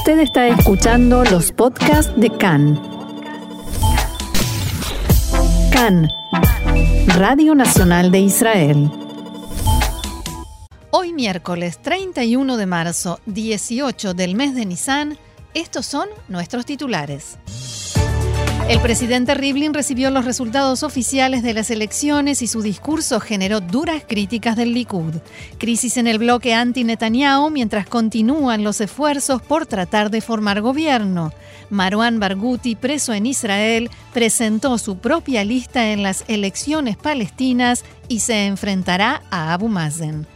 Usted está escuchando los podcasts de CAN. CAN, Radio Nacional de Israel. Hoy miércoles 31 de marzo, 18 del mes de Nisan, estos son nuestros titulares. El presidente Rivlin recibió los resultados oficiales de las elecciones y su discurso generó duras críticas del Likud. Crisis en el bloque anti-Netanyahu mientras continúan los esfuerzos por tratar de formar gobierno. Marwan Barghouti, preso en Israel, presentó su propia lista en las elecciones palestinas y se enfrentará a Abu Mazen.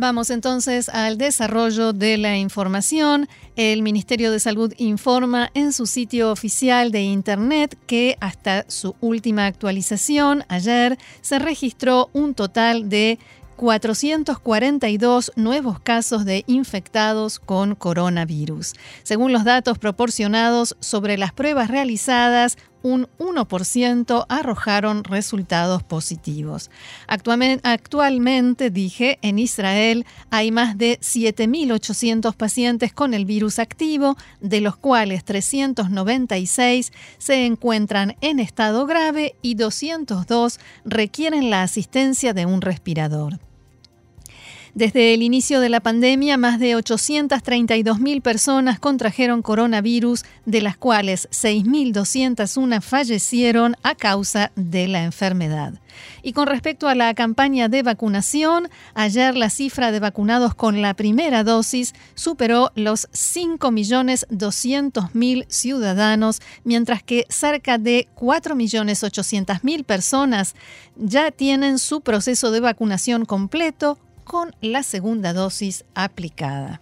Vamos entonces al desarrollo de la información. El Ministerio de Salud informa en su sitio oficial de Internet que hasta su última actualización, ayer, se registró un total de 442 nuevos casos de infectados con coronavirus. Según los datos proporcionados sobre las pruebas realizadas, un 1% arrojaron resultados positivos. Actualmente, dije, en Israel hay más de 7.800 pacientes con el virus activo, de los cuales 396 se encuentran en estado grave y 202 requieren la asistencia de un respirador. Desde el inicio de la pandemia, más de 832.000 personas contrajeron coronavirus, de las cuales 6.201 fallecieron a causa de la enfermedad. Y con respecto a la campaña de vacunación, ayer la cifra de vacunados con la primera dosis superó los 5.200.000 ciudadanos, mientras que cerca de 4.800.000 personas ya tienen su proceso de vacunación completo con la segunda dosis aplicada.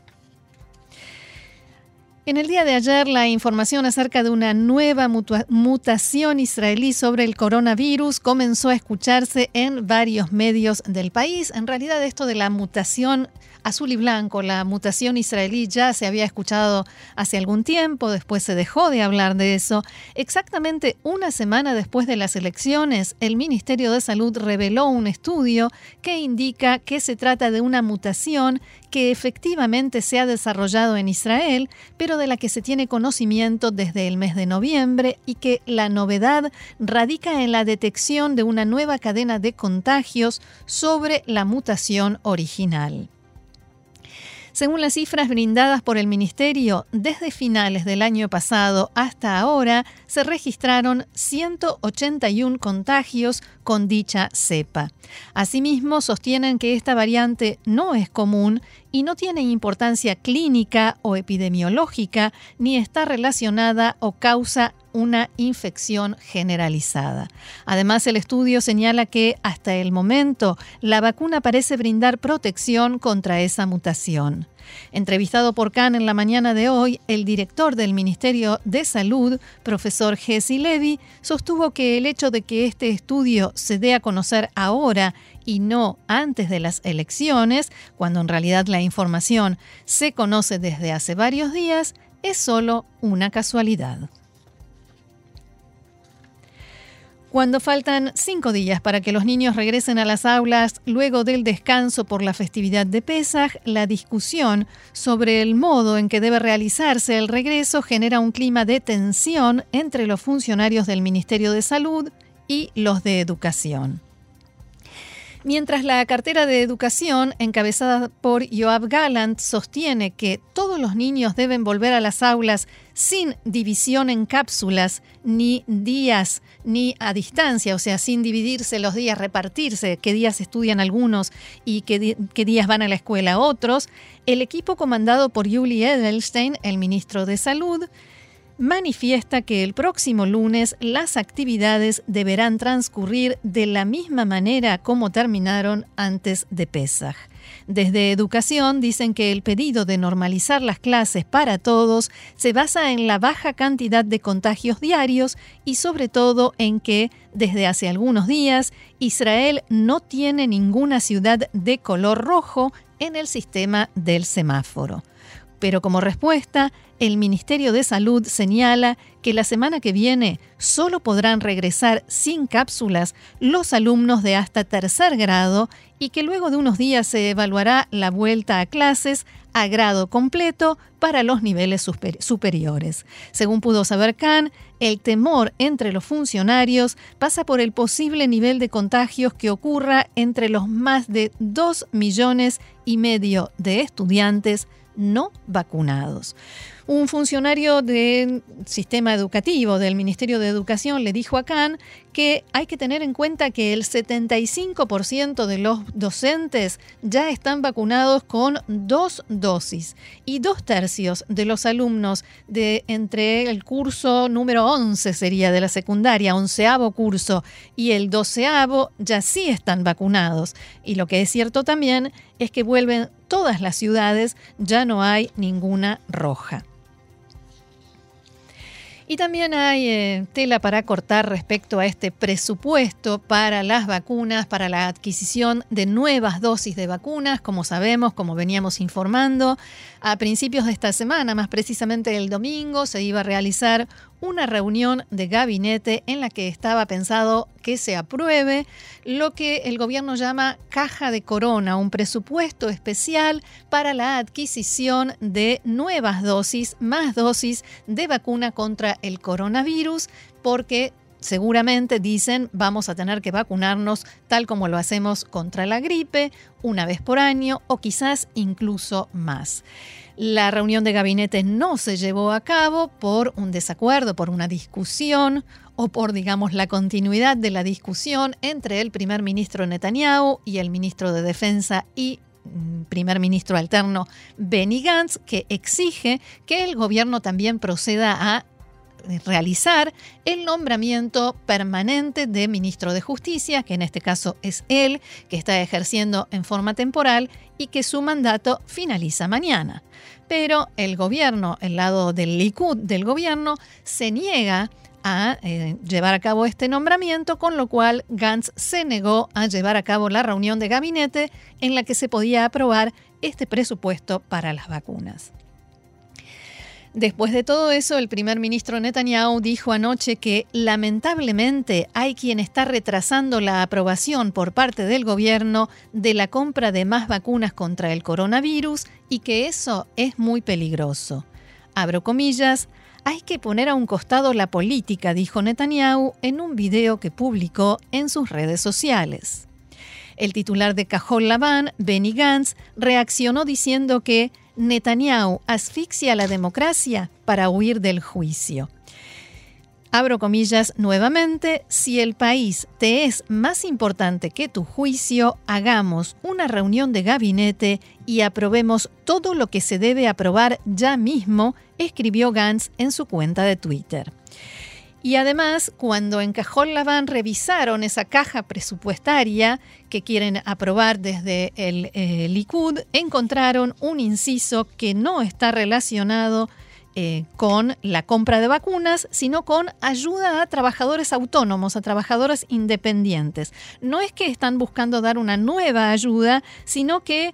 En el día de ayer, la información acerca de una nueva mutación israelí sobre el coronavirus comenzó a escucharse en varios medios del país. En realidad, esto de la mutación azul y blanco, la mutación israelí ya se había escuchado hace algún tiempo, después se dejó de hablar de eso. Exactamente una semana después de las elecciones, el Ministerio de Salud reveló un estudio que indica que se trata de una mutación que efectivamente se ha desarrollado en Israel, pero de la que se tiene conocimiento desde el mes de noviembre y que la novedad radica en la detección de una nueva cadena de contagios sobre la mutación original. Según las cifras brindadas por el Ministerio, desde finales del año pasado hasta ahora se registraron 181 contagios con dicha cepa. Asimismo, sostienen que esta variante no es común y no tiene importancia clínica o epidemiológica ni está relacionada o causa una infección generalizada. Además, el estudio señala que hasta el momento la vacuna parece brindar protección contra esa mutación. Entrevistado por Khan en la mañana de hoy, el director del Ministerio de Salud, profesor Jesse Levy, sostuvo que el hecho de que este estudio se dé a conocer ahora y no antes de las elecciones, cuando en realidad la información se conoce desde hace varios días, es solo una casualidad. Cuando faltan cinco días para que los niños regresen a las aulas luego del descanso por la festividad de Pesaj, la discusión sobre el modo en que debe realizarse el regreso genera un clima de tensión entre los funcionarios del Ministerio de Salud y los de Educación mientras la cartera de educación, encabezada por Joab Gallant, sostiene que todos los niños deben volver a las aulas sin división en cápsulas, ni días, ni a distancia, o sea, sin dividirse los días, repartirse, qué días estudian algunos y qué, qué días van a la escuela otros, el equipo comandado por Julie Edelstein, el ministro de Salud, manifiesta que el próximo lunes las actividades deberán transcurrir de la misma manera como terminaron antes de Pesaj. Desde Educación dicen que el pedido de normalizar las clases para todos se basa en la baja cantidad de contagios diarios y sobre todo en que, desde hace algunos días, Israel no tiene ninguna ciudad de color rojo en el sistema del semáforo. Pero como respuesta, el Ministerio de Salud señala que la semana que viene solo podrán regresar sin cápsulas los alumnos de hasta tercer grado y que luego de unos días se evaluará la vuelta a clases a grado completo para los niveles superiores. Según pudo saber Khan, el temor entre los funcionarios pasa por el posible nivel de contagios que ocurra entre los más de 2 millones y medio de estudiantes no vacunados. Un funcionario del sistema educativo del Ministerio de Educación le dijo a Khan que hay que tener en cuenta que el 75% de los docentes ya están vacunados con dos dosis y dos tercios de los alumnos de entre el curso número 11 sería de la secundaria, onceavo curso y el doceavo ya sí están vacunados. Y lo que es cierto también es que vuelven todas las ciudades, ya no hay ninguna roja. Y también hay eh, tela para cortar respecto a este presupuesto para las vacunas, para la adquisición de nuevas dosis de vacunas. Como sabemos, como veníamos informando, a principios de esta semana, más precisamente el domingo, se iba a realizar una reunión de gabinete en la que estaba pensado que se apruebe lo que el gobierno llama caja de corona, un presupuesto especial para la adquisición de nuevas dosis, más dosis de vacuna contra el coronavirus, porque seguramente dicen vamos a tener que vacunarnos tal como lo hacemos contra la gripe, una vez por año o quizás incluso más. La reunión de gabinete no se llevó a cabo por un desacuerdo, por una discusión o por, digamos, la continuidad de la discusión entre el primer ministro Netanyahu y el ministro de Defensa y mm, primer ministro alterno Benny Gantz, que exige que el gobierno también proceda a realizar el nombramiento permanente de ministro de Justicia, que en este caso es él, que está ejerciendo en forma temporal y que su mandato finaliza mañana. Pero el gobierno, el lado del Likud del gobierno, se niega a eh, llevar a cabo este nombramiento, con lo cual Gantz se negó a llevar a cabo la reunión de gabinete en la que se podía aprobar este presupuesto para las vacunas. Después de todo eso, el primer ministro Netanyahu dijo anoche que lamentablemente hay quien está retrasando la aprobación por parte del gobierno de la compra de más vacunas contra el coronavirus y que eso es muy peligroso. Abro comillas, hay que poner a un costado la política, dijo Netanyahu en un video que publicó en sus redes sociales. El titular de Cajol Laván, Benny Gantz, reaccionó diciendo que Netanyahu asfixia la democracia para huir del juicio. Abro comillas nuevamente, si el país te es más importante que tu juicio, hagamos una reunión de gabinete y aprobemos todo lo que se debe aprobar ya mismo, escribió Gantz en su cuenta de Twitter. Y además, cuando en Cajón Laván revisaron esa caja presupuestaria que quieren aprobar desde el eh, Likud, encontraron un inciso que no está relacionado eh, con la compra de vacunas, sino con ayuda a trabajadores autónomos, a trabajadores independientes. No es que están buscando dar una nueva ayuda, sino que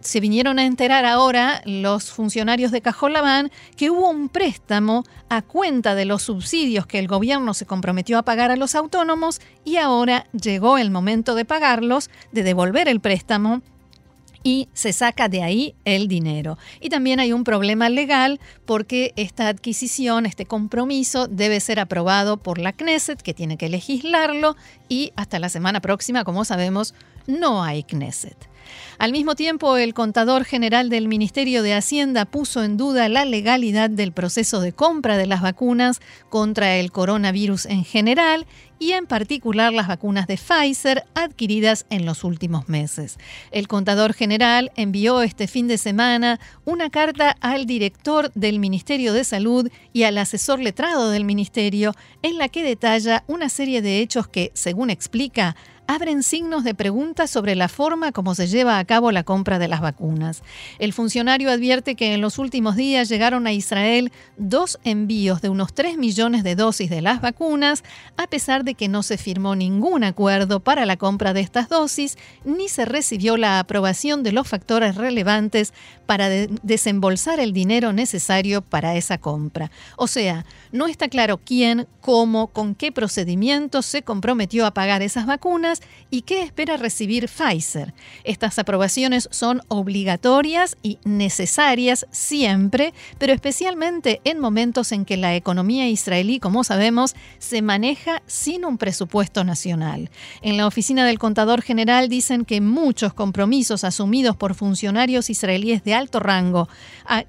se vinieron a enterar ahora los funcionarios de Cajolabán que hubo un préstamo a cuenta de los subsidios que el gobierno se comprometió a pagar a los autónomos y ahora llegó el momento de pagarlos, de devolver el préstamo y se saca de ahí el dinero. Y también hay un problema legal porque esta adquisición, este compromiso debe ser aprobado por la Knesset, que tiene que legislarlo, y hasta la semana próxima, como sabemos, no hay Knesset. Al mismo tiempo, el contador general del Ministerio de Hacienda puso en duda la legalidad del proceso de compra de las vacunas contra el coronavirus en general y en particular las vacunas de Pfizer adquiridas en los últimos meses. El contador general envió este fin de semana una carta al director del Ministerio de Salud y al asesor letrado del Ministerio en la que detalla una serie de hechos que, según explica, abren signos de pregunta sobre la forma como se lleva a cabo la compra de las vacunas. El funcionario advierte que en los últimos días llegaron a Israel dos envíos de unos 3 millones de dosis de las vacunas, a pesar de que no se firmó ningún acuerdo para la compra de estas dosis, ni se recibió la aprobación de los factores relevantes para desembolsar el dinero necesario para esa compra. O sea, no está claro quién, cómo, con qué procedimiento se comprometió a pagar esas vacunas y qué espera recibir Pfizer. Estas aprobaciones son obligatorias y necesarias siempre, pero especialmente en momentos en que la economía israelí, como sabemos, se maneja sin un presupuesto nacional. En la oficina del contador general dicen que muchos compromisos asumidos por funcionarios israelíes de alto rango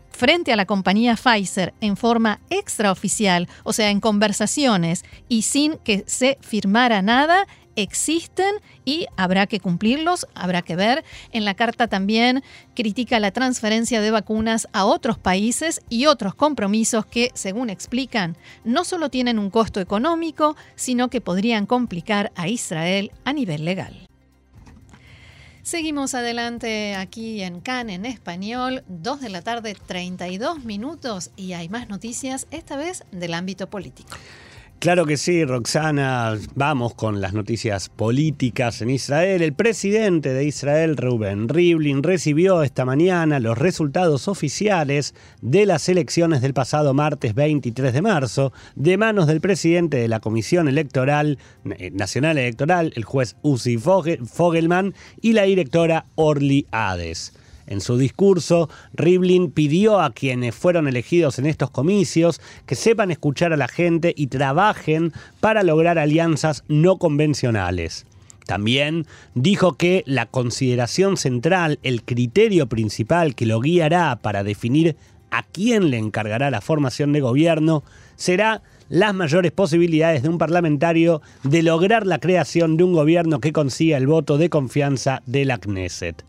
frente a la compañía Pfizer en forma extraoficial, o sea, en conversaciones y sin que se firmara nada, existen y habrá que cumplirlos, habrá que ver. En la carta también critica la transferencia de vacunas a otros países y otros compromisos que, según explican, no solo tienen un costo económico, sino que podrían complicar a Israel a nivel legal. Seguimos adelante aquí en CAN en español, 2 de la tarde 32 minutos y hay más noticias, esta vez del ámbito político. Claro que sí, Roxana. Vamos con las noticias políticas en Israel. El presidente de Israel, Reuben Rivlin, recibió esta mañana los resultados oficiales de las elecciones del pasado martes 23 de marzo de manos del presidente de la Comisión Electoral eh, Nacional Electoral, el juez Uzi Fogelman, y la directora Orly Hades. En su discurso, Rivlin pidió a quienes fueron elegidos en estos comicios que sepan escuchar a la gente y trabajen para lograr alianzas no convencionales. También dijo que la consideración central, el criterio principal que lo guiará para definir a quién le encargará la formación de gobierno, será las mayores posibilidades de un parlamentario de lograr la creación de un gobierno que consiga el voto de confianza de la Knesset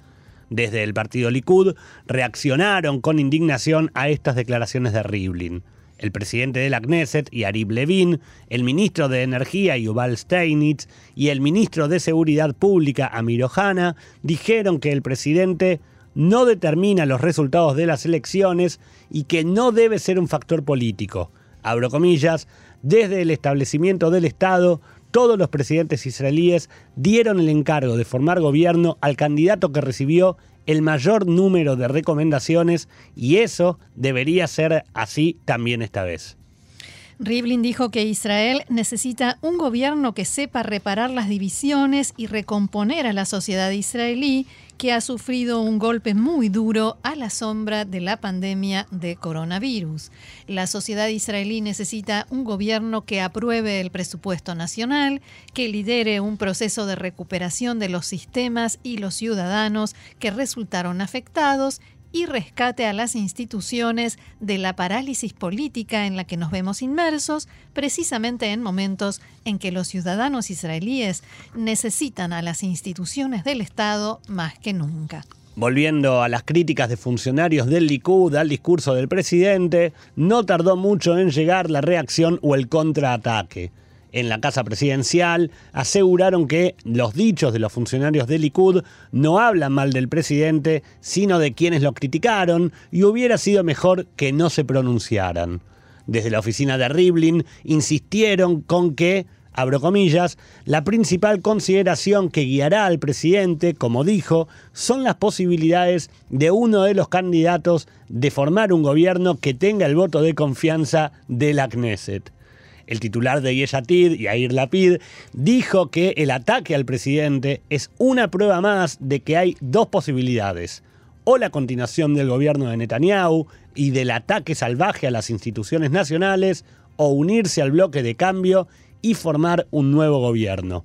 desde el partido Likud reaccionaron con indignación a estas declaraciones de Rivlin. El presidente de la Knesset, Yarib Levin, el ministro de Energía, Yuval Steinitz, y el ministro de Seguridad Pública, Amir Ohana, dijeron que el presidente no determina los resultados de las elecciones y que no debe ser un factor político. Abro comillas, desde el establecimiento del Estado todos los presidentes israelíes dieron el encargo de formar gobierno al candidato que recibió el mayor número de recomendaciones y eso debería ser así también esta vez. Rivlin dijo que Israel necesita un gobierno que sepa reparar las divisiones y recomponer a la sociedad israelí que ha sufrido un golpe muy duro a la sombra de la pandemia de coronavirus. La sociedad israelí necesita un gobierno que apruebe el presupuesto nacional, que lidere un proceso de recuperación de los sistemas y los ciudadanos que resultaron afectados y rescate a las instituciones de la parálisis política en la que nos vemos inmersos, precisamente en momentos en que los ciudadanos israelíes necesitan a las instituciones del Estado más que nunca. Volviendo a las críticas de funcionarios del Likud al discurso del presidente, no tardó mucho en llegar la reacción o el contraataque en la Casa Presidencial aseguraron que los dichos de los funcionarios del Likud no hablan mal del presidente, sino de quienes lo criticaron y hubiera sido mejor que no se pronunciaran. Desde la oficina de Rivlin insistieron con que, abro comillas, la principal consideración que guiará al presidente, como dijo, son las posibilidades de uno de los candidatos de formar un gobierno que tenga el voto de confianza de la Knesset el titular de Yeshatid, Yair Lapid, dijo que el ataque al presidente es una prueba más de que hay dos posibilidades. O la continuación del gobierno de Netanyahu y del ataque salvaje a las instituciones nacionales, o unirse al bloque de cambio y formar un nuevo gobierno.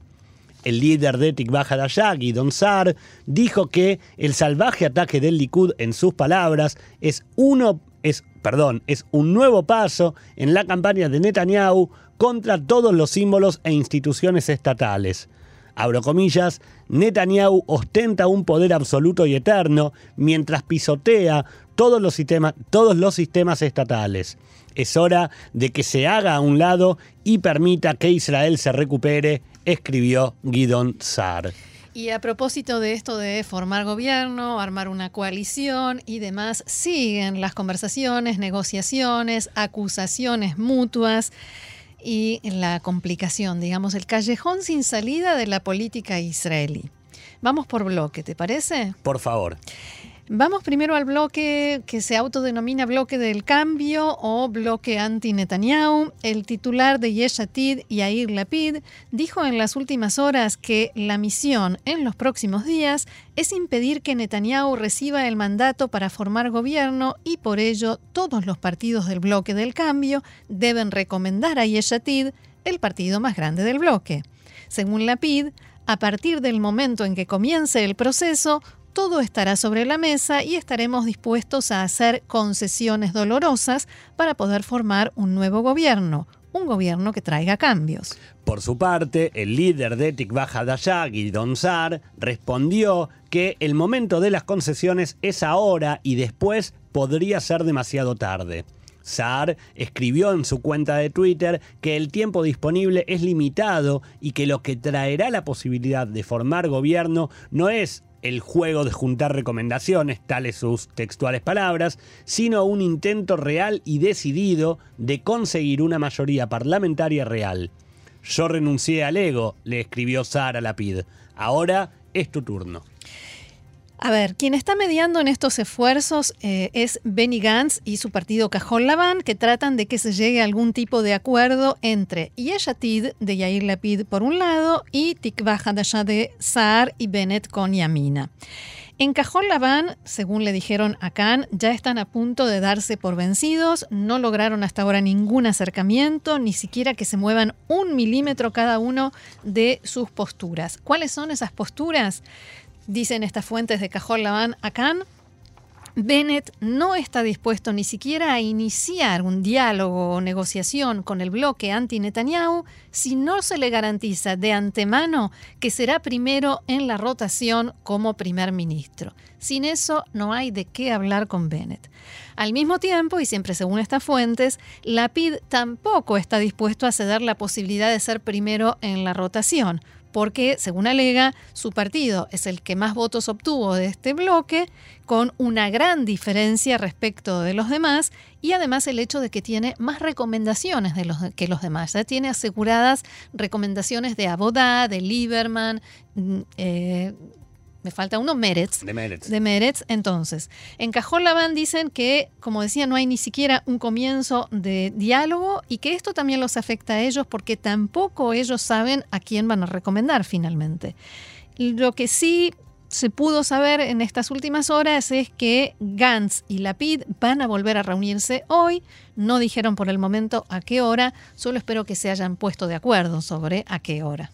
El líder de Tikva Hadashah, Don Sar, dijo que el salvaje ataque del Likud, en sus palabras, es uno es, perdón, es un nuevo paso en la campaña de Netanyahu contra todos los símbolos e instituciones estatales. Abro comillas, Netanyahu ostenta un poder absoluto y eterno mientras pisotea todos los, sistemas estatales. Es hora de que se haga a un lado y permita que Israel se recupere escribió Guidon Sar. Y a propósito de esto de formar gobierno, armar una coalición y demás, siguen las conversaciones, negociaciones, acusaciones mutuas y la complicación, digamos, el callejón sin salida de la política israelí. Vamos por bloque, ¿te parece? Por favor. Vamos primero al bloque que se autodenomina bloque del cambio o bloque anti-Netanyahu. El titular de Yeshatid, Yair Lapid, dijo en las últimas horas que la misión en los próximos días es impedir que Netanyahu reciba el mandato para formar gobierno y por ello todos los partidos del bloque del cambio deben recomendar a Yeshatid, el partido más grande del bloque. Según Lapid, a partir del momento en que comience el proceso, todo estará sobre la mesa y estaremos dispuestos a hacer concesiones dolorosas para poder formar un nuevo gobierno, un gobierno que traiga cambios. Por su parte, el líder de Tikva Hadashah, Gidon Sar, respondió que el momento de las concesiones es ahora y después podría ser demasiado tarde. Saar escribió en su cuenta de Twitter que el tiempo disponible es limitado y que lo que traerá la posibilidad de formar gobierno no es el juego de juntar recomendaciones, tales sus textuales palabras, sino un intento real y decidido de conseguir una mayoría parlamentaria real. Yo renuncié al ego, le escribió Sara Lapid. Ahora es tu turno. A ver, quien está mediando en estos esfuerzos eh, es Benny Gantz y su partido Cajón Laván, que tratan de que se llegue a algún tipo de acuerdo entre Yeshatid de Yair Lapid por un lado y Tikva Hadashah de Saar y Bennett con Yamina. En Cajón Laván, según le dijeron a Khan, ya están a punto de darse por vencidos, no lograron hasta ahora ningún acercamiento, ni siquiera que se muevan un milímetro cada uno de sus posturas. ¿Cuáles son esas posturas? Dicen estas fuentes de Cajol Laván a Khan, Bennett no está dispuesto ni siquiera a iniciar un diálogo o negociación con el bloque anti-Netanyahu si no se le garantiza de antemano que será primero en la rotación como primer ministro. Sin eso no hay de qué hablar con Bennett. Al mismo tiempo, y siempre según estas fuentes, Lapid tampoco está dispuesto a ceder la posibilidad de ser primero en la rotación, porque, según alega, su partido es el que más votos obtuvo de este bloque, con una gran diferencia respecto de los demás, y además el hecho de que tiene más recomendaciones de los, que los demás. Ya tiene aseguradas recomendaciones de Abodá, de Lieberman, mm, eh, me falta uno, Meretz. De Meretz. De Meretz. Entonces, en Cajón dicen que, como decía, no hay ni siquiera un comienzo de diálogo y que esto también los afecta a ellos porque tampoco ellos saben a quién van a recomendar finalmente. Lo que sí se pudo saber en estas últimas horas es que Gantz y Lapid van a volver a reunirse hoy. No dijeron por el momento a qué hora, solo espero que se hayan puesto de acuerdo sobre a qué hora.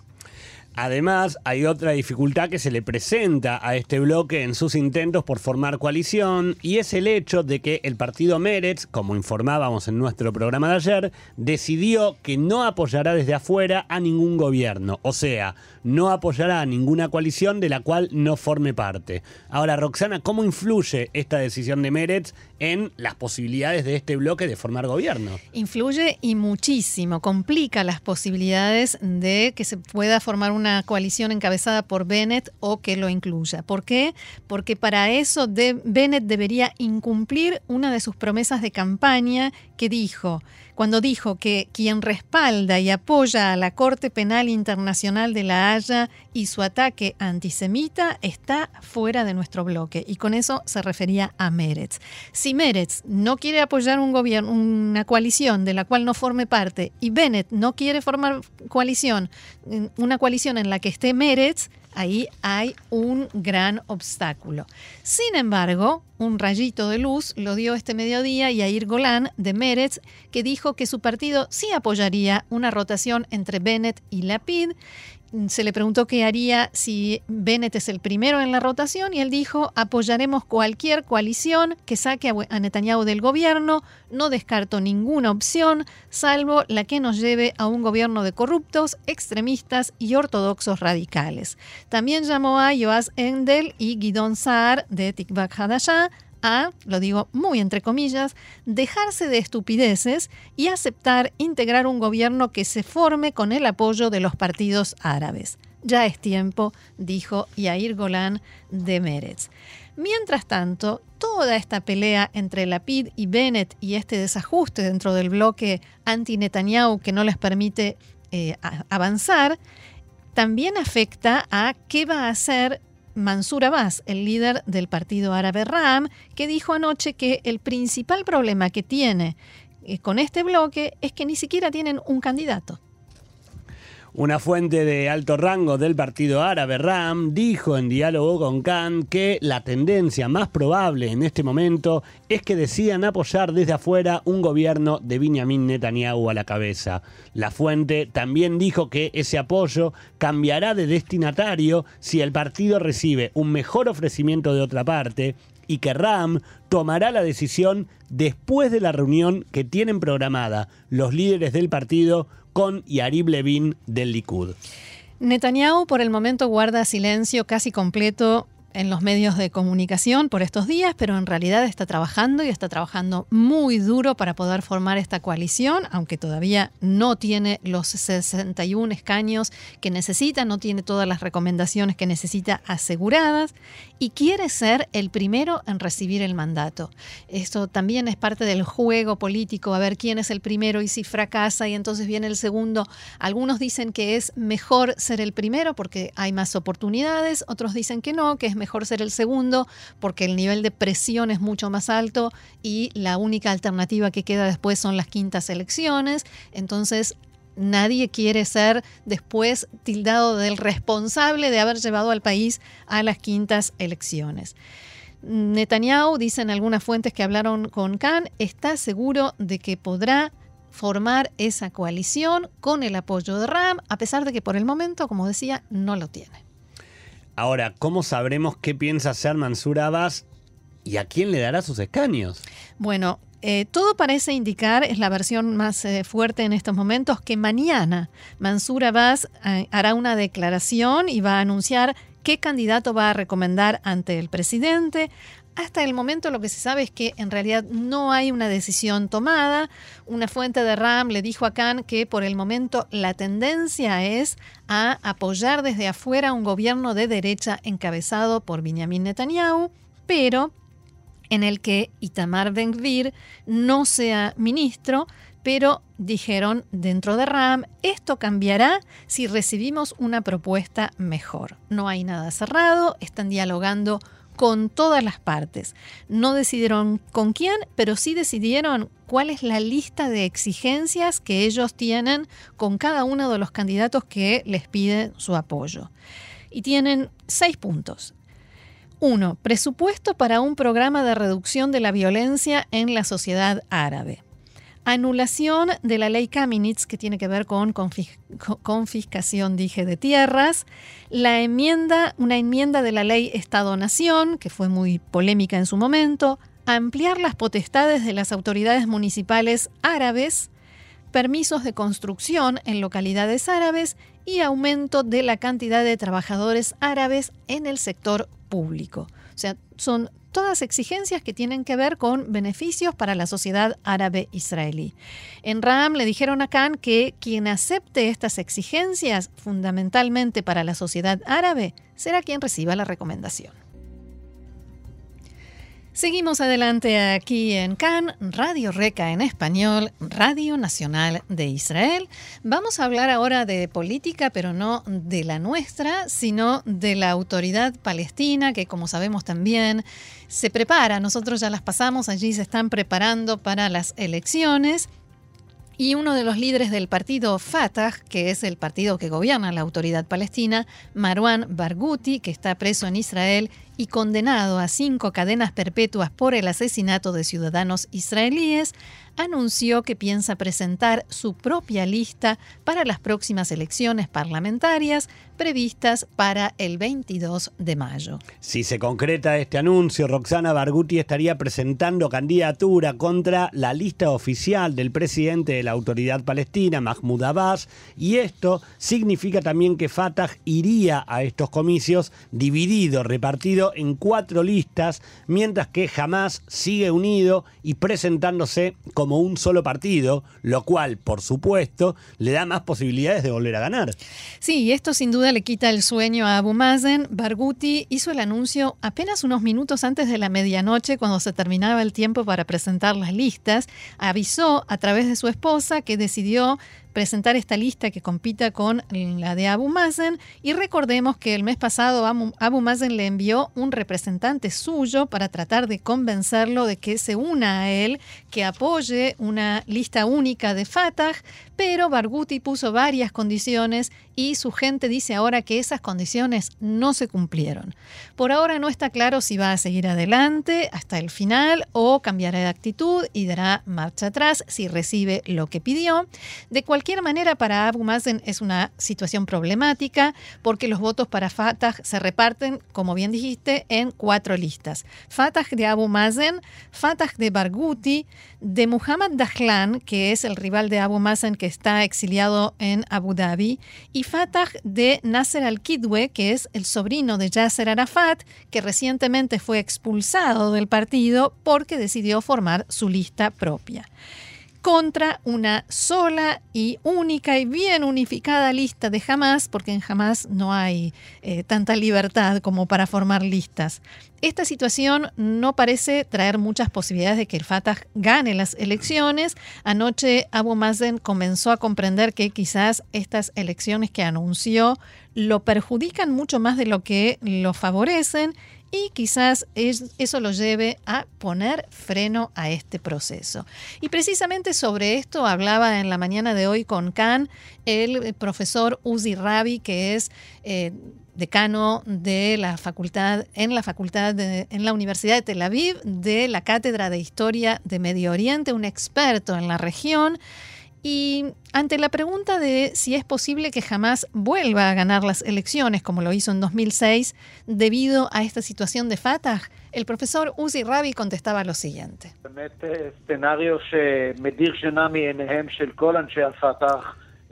Además, hay otra dificultad que se le presenta a este bloque en sus intentos por formar coalición y es el hecho de que el partido Meretz, como informábamos en nuestro programa de ayer, decidió que no apoyará desde afuera a ningún gobierno, o sea, no apoyará a ninguna coalición de la cual no forme parte. Ahora, Roxana, ¿cómo influye esta decisión de Meretz en las posibilidades de este bloque de formar gobierno? Influye y muchísimo, complica las posibilidades de que se pueda formar un una coalición encabezada por Bennett o que lo incluya. ¿Por qué? Porque para eso Bennett debería incumplir una de sus promesas de campaña que dijo, cuando dijo que quien respalda y apoya a la Corte Penal Internacional de la Y su ataque antisemita está fuera de nuestro bloque. Y con eso se refería a Meretz. Si Meretz no quiere apoyar una coalición de la cual no forme parte, y Bennett no quiere formar coalición, una coalición en la que esté Meretz, ahí hay un gran obstáculo. Sin embargo, un rayito de luz lo dio este mediodía Yair Golan de Meretz, que dijo que su partido sí apoyaría una rotación entre Bennett y Lapid se le preguntó qué haría si Bennett es el primero en la rotación y él dijo, apoyaremos cualquier coalición que saque a Netanyahu del gobierno, no descarto ninguna opción, salvo la que nos lleve a un gobierno de corruptos, extremistas y ortodoxos radicales. También llamó a Yoaz Endel y Gidon Saar de Tikvak Hadashah a, lo digo muy entre comillas, dejarse de estupideces y aceptar integrar un gobierno que se forme con el apoyo de los partidos árabes. Ya es tiempo, dijo Yair Golan de Meretz. Mientras tanto, toda esta pelea entre Lapid y Bennett y este desajuste dentro del bloque anti-Netanyahu que no les permite eh, avanzar, también afecta a qué va a hacer Mansur Abbas, el líder del partido árabe Ram, que dijo anoche que el principal problema que tiene eh, con este bloque es que ni siquiera tienen un candidato. Una fuente de alto rango del partido árabe RAM dijo en diálogo con Khan que la tendencia más probable en este momento es que decidan apoyar desde afuera un gobierno de Benjamin Netanyahu a la cabeza. La fuente también dijo que ese apoyo cambiará de destinatario si el partido recibe un mejor ofrecimiento de otra parte y que Ram tomará la decisión después de la reunión que tienen programada los líderes del partido con Yarib Levin del Likud. Netanyahu por el momento guarda silencio casi completo en los medios de comunicación por estos días, pero en realidad está trabajando y está trabajando muy duro para poder formar esta coalición, aunque todavía no tiene los 61 escaños que necesita, no tiene todas las recomendaciones que necesita aseguradas y quiere ser el primero en recibir el mandato. Esto también es parte del juego político, a ver quién es el primero y si fracasa y entonces viene el segundo. Algunos dicen que es mejor ser el primero porque hay más oportunidades, otros dicen que no, que es mejor ser el segundo porque el nivel de presión es mucho más alto y la única alternativa que queda después son las quintas elecciones. Entonces, nadie quiere ser después tildado del responsable de haber llevado al país a las quintas elecciones. Netanyahu, dicen algunas fuentes que hablaron con Khan, está seguro de que podrá formar esa coalición con el apoyo de Ram, a pesar de que por el momento, como decía, no lo tiene. Ahora, ¿cómo sabremos qué piensa hacer Mansur Abbas y a quién le dará sus escaños? Bueno, eh, todo parece indicar, es la versión más eh, fuerte en estos momentos, que mañana Mansur Abbas eh, hará una declaración y va a anunciar qué candidato va a recomendar ante el presidente. Hasta el momento lo que se sabe es que en realidad no hay una decisión tomada. Una fuente de RAM le dijo a Khan que por el momento la tendencia es a apoyar desde afuera un gobierno de derecha encabezado por Benjamin Netanyahu, pero en el que Itamar Ben-Gvir no sea ministro, pero dijeron dentro de RAM, esto cambiará si recibimos una propuesta mejor. No hay nada cerrado, están dialogando con todas las partes. No decidieron con quién, pero sí decidieron cuál es la lista de exigencias que ellos tienen con cada uno de los candidatos que les piden su apoyo. Y tienen seis puntos. Uno, Presupuesto para un programa de reducción de la violencia en la sociedad árabe anulación de la ley Kaminitz, que tiene que ver con confiscación, dije, de tierras, la enmienda, una enmienda de la ley Estado-Nación, que fue muy polémica en su momento, ampliar las potestades de las autoridades municipales árabes, permisos de construcción en localidades árabes. Y aumento de la cantidad de trabajadores árabes en el sector público. O sea, son todas exigencias que tienen que ver con beneficios para la sociedad árabe israelí. En Ram le dijeron a Khan que quien acepte estas exigencias fundamentalmente para la sociedad árabe será quien reciba la recomendación. Seguimos adelante aquí en CAN, Radio Reca en español, Radio Nacional de Israel. Vamos a hablar ahora de política, pero no de la nuestra, sino de la autoridad palestina, que como sabemos también se prepara. Nosotros ya las pasamos, allí se están preparando para las elecciones. Y uno de los líderes del partido Fatah, que es el partido que gobierna la autoridad palestina, Marwan Barghouti, que está preso en Israel y condenado a cinco cadenas perpetuas por el asesinato de ciudadanos israelíes, anunció que piensa presentar su propia lista para las próximas elecciones parlamentarias previstas para el 22 de mayo. Si se concreta este anuncio, Roxana Barguti estaría presentando candidatura contra la lista oficial del presidente de la autoridad palestina, Mahmoud Abbas, y esto significa también que Fatah iría a estos comicios dividido, repartido en cuatro listas, mientras que Hamas sigue unido y presentándose como un solo partido, lo cual, por supuesto, le da más posibilidades de volver a ganar. Sí, esto sin duda le quita el sueño a Abu Mazen. Barghouti hizo el anuncio apenas unos minutos antes de la medianoche, cuando se terminaba el tiempo para presentar las listas. Avisó a través de su esposa que decidió presentar esta lista que compita con la de Abu Mazen y recordemos que el mes pasado Abu Mazen le envió un representante suyo para tratar de convencerlo de que se una a él, que apoye una lista única de Fatah, pero Barghouti puso varias condiciones y su gente dice ahora que esas condiciones no se cumplieron. Por ahora no está claro si va a seguir adelante hasta el final o cambiará de actitud y dará marcha atrás si recibe lo que pidió. De cualquier manera, para Abu Mazen es una situación problemática porque los votos para Fatah se reparten, como bien dijiste, en cuatro listas. Fatah de Abu Mazen, Fatah de Barghouti, de Muhammad Dahlan, que es el rival de Abu Mazen que está exiliado en Abu Dhabi, y Fatah de Nasser al-Kidwe, que es el sobrino de Yasser Arafat, que recientemente fue expulsado del partido porque decidió formar su lista propia contra una sola y única y bien unificada lista de Hamas, porque en Hamas no hay eh, tanta libertad como para formar listas. Esta situación no parece traer muchas posibilidades de que el Fatah gane las elecciones. Anoche Abu Mazen comenzó a comprender que quizás estas elecciones que anunció lo perjudican mucho más de lo que lo favorecen y quizás eso lo lleve a poner freno a este proceso. Y precisamente sobre esto hablaba en la mañana de hoy con Khan el profesor Uzi Rabi, que es eh, decano de la facultad en la facultad en la Universidad de Tel Aviv de la cátedra de Historia de Medio Oriente, un experto en la región. Y ante la pregunta de si es posible que jamás vuelva a ganar las elecciones, como lo hizo en 2006, debido a esta situación de Fatah, el profesor Uzi Rabi contestaba lo siguiente.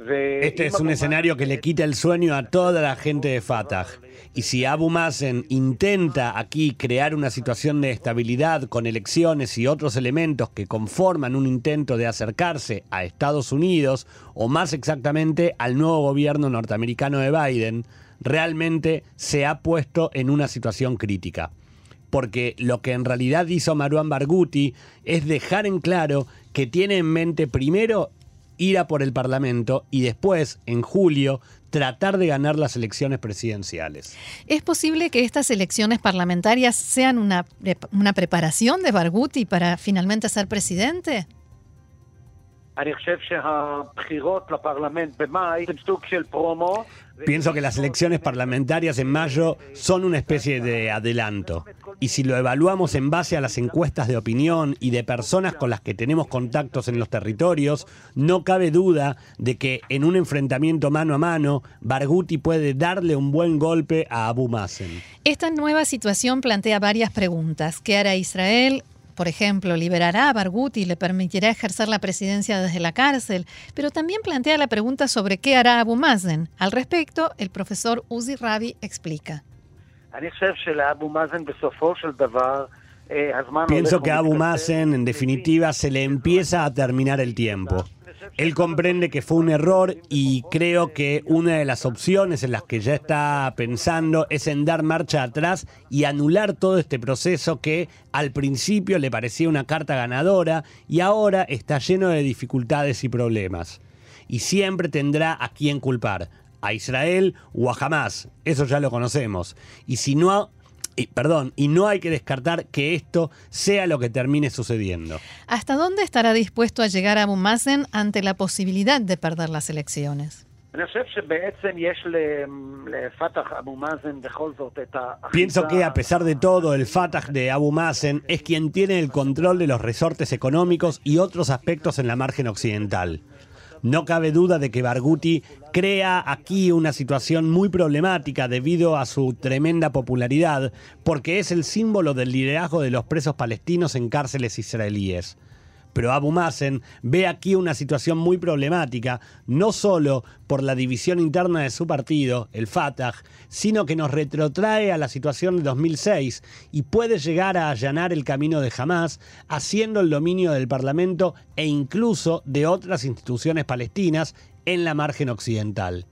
Este es un escenario que le quita el sueño a toda la gente de Fatah. Y si Abu Mazen intenta aquí crear una situación de estabilidad con elecciones y otros elementos que conforman un intento de acercarse a Estados Unidos, o más exactamente al nuevo gobierno norteamericano de Biden, realmente se ha puesto en una situación crítica. Porque lo que en realidad hizo Marwan Barghouti es dejar en claro que tiene en mente primero ir a por el Parlamento y después, en julio, tratar de ganar las elecciones presidenciales. ¿Es posible que estas elecciones parlamentarias sean una, una preparación de Barghouti para finalmente ser presidente? Pienso que las elecciones parlamentarias en mayo son una especie de adelanto. Y si lo evaluamos en base a las encuestas de opinión y de personas con las que tenemos contactos en los territorios, no cabe duda de que en un enfrentamiento mano a mano, Barghouti puede darle un buen golpe a Abu Mazen. Esta nueva situación plantea varias preguntas. ¿Qué hará Israel? Por ejemplo, liberará a Barghouti y le permitirá ejercer la presidencia desde la cárcel, pero también plantea la pregunta sobre qué hará Abu Mazen. Al respecto, el profesor Uzi Rabi explica. Pienso que a Abu Mazen, en definitiva, se le empieza a terminar el tiempo. Él comprende que fue un error y creo que una de las opciones en las que ya está pensando es en dar marcha atrás y anular todo este proceso que al principio le parecía una carta ganadora y ahora está lleno de dificultades y problemas. Y siempre tendrá a quién culpar, a Israel o a Hamas, eso ya lo conocemos. Y si no y, perdón, y no hay que descartar que esto sea lo que termine sucediendo. ¿Hasta dónde estará dispuesto a llegar Abu Mazen ante la posibilidad de perder las elecciones? Pienso que a pesar de todo, el Fatah de Abu Mazen es quien tiene el control de los resortes económicos y otros aspectos en la margen occidental. No cabe duda de que Barghouti crea aquí una situación muy problemática debido a su tremenda popularidad, porque es el símbolo del liderazgo de los presos palestinos en cárceles israelíes. Pero Abu Mazen ve aquí una situación muy problemática, no solo por la división interna de su partido, el Fatah, sino que nos retrotrae a la situación de 2006 y puede llegar a allanar el camino de Hamas, haciendo el dominio del Parlamento e incluso de otras instituciones palestinas en la margen occidental.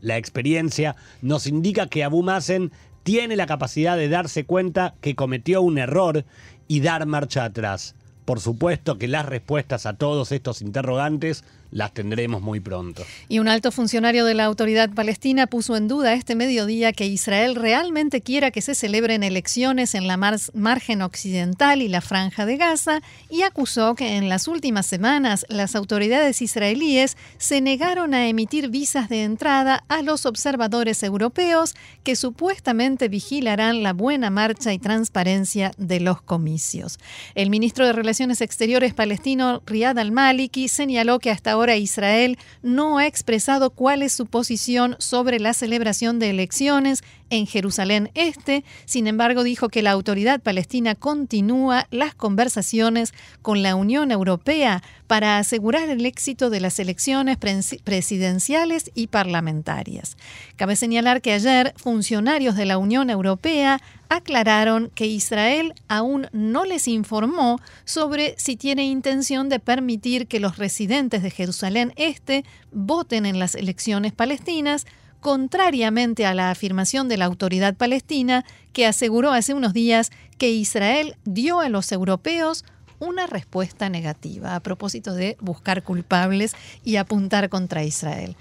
La experiencia nos indica que Abu Mazen tiene la capacidad de darse cuenta que cometió un error y dar marcha atrás. Por supuesto que las respuestas a todos estos interrogantes las tendremos muy pronto. Y un alto funcionario de la autoridad palestina puso en duda este mediodía que Israel realmente quiera que se celebren elecciones en la margen occidental y la franja de Gaza y acusó que en las últimas semanas las autoridades israelíes se negaron a emitir visas de entrada a los observadores europeos que supuestamente vigilarán la buena marcha y transparencia de los comicios. El ministro de Relaciones Exteriores palestino Riyad al-Maliki señaló que hasta ahora ahora Israel no ha expresado cuál es su posición sobre la celebración de elecciones en Jerusalén Este. Sin embargo, dijo que la autoridad palestina continúa las conversaciones con la Unión Europea para asegurar el éxito de las elecciones presidenciales y parlamentarias. Cabe señalar que ayer funcionarios de la Unión Europea aclararon que Israel aún no les informó sobre si tiene intención de permitir que los residentes de Jerusalén Este voten en las elecciones palestinas, contrariamente a la afirmación de la autoridad palestina que aseguró hace unos días que Israel dio a los europeos una respuesta negativa a propósito de buscar culpables y apuntar contra Israel.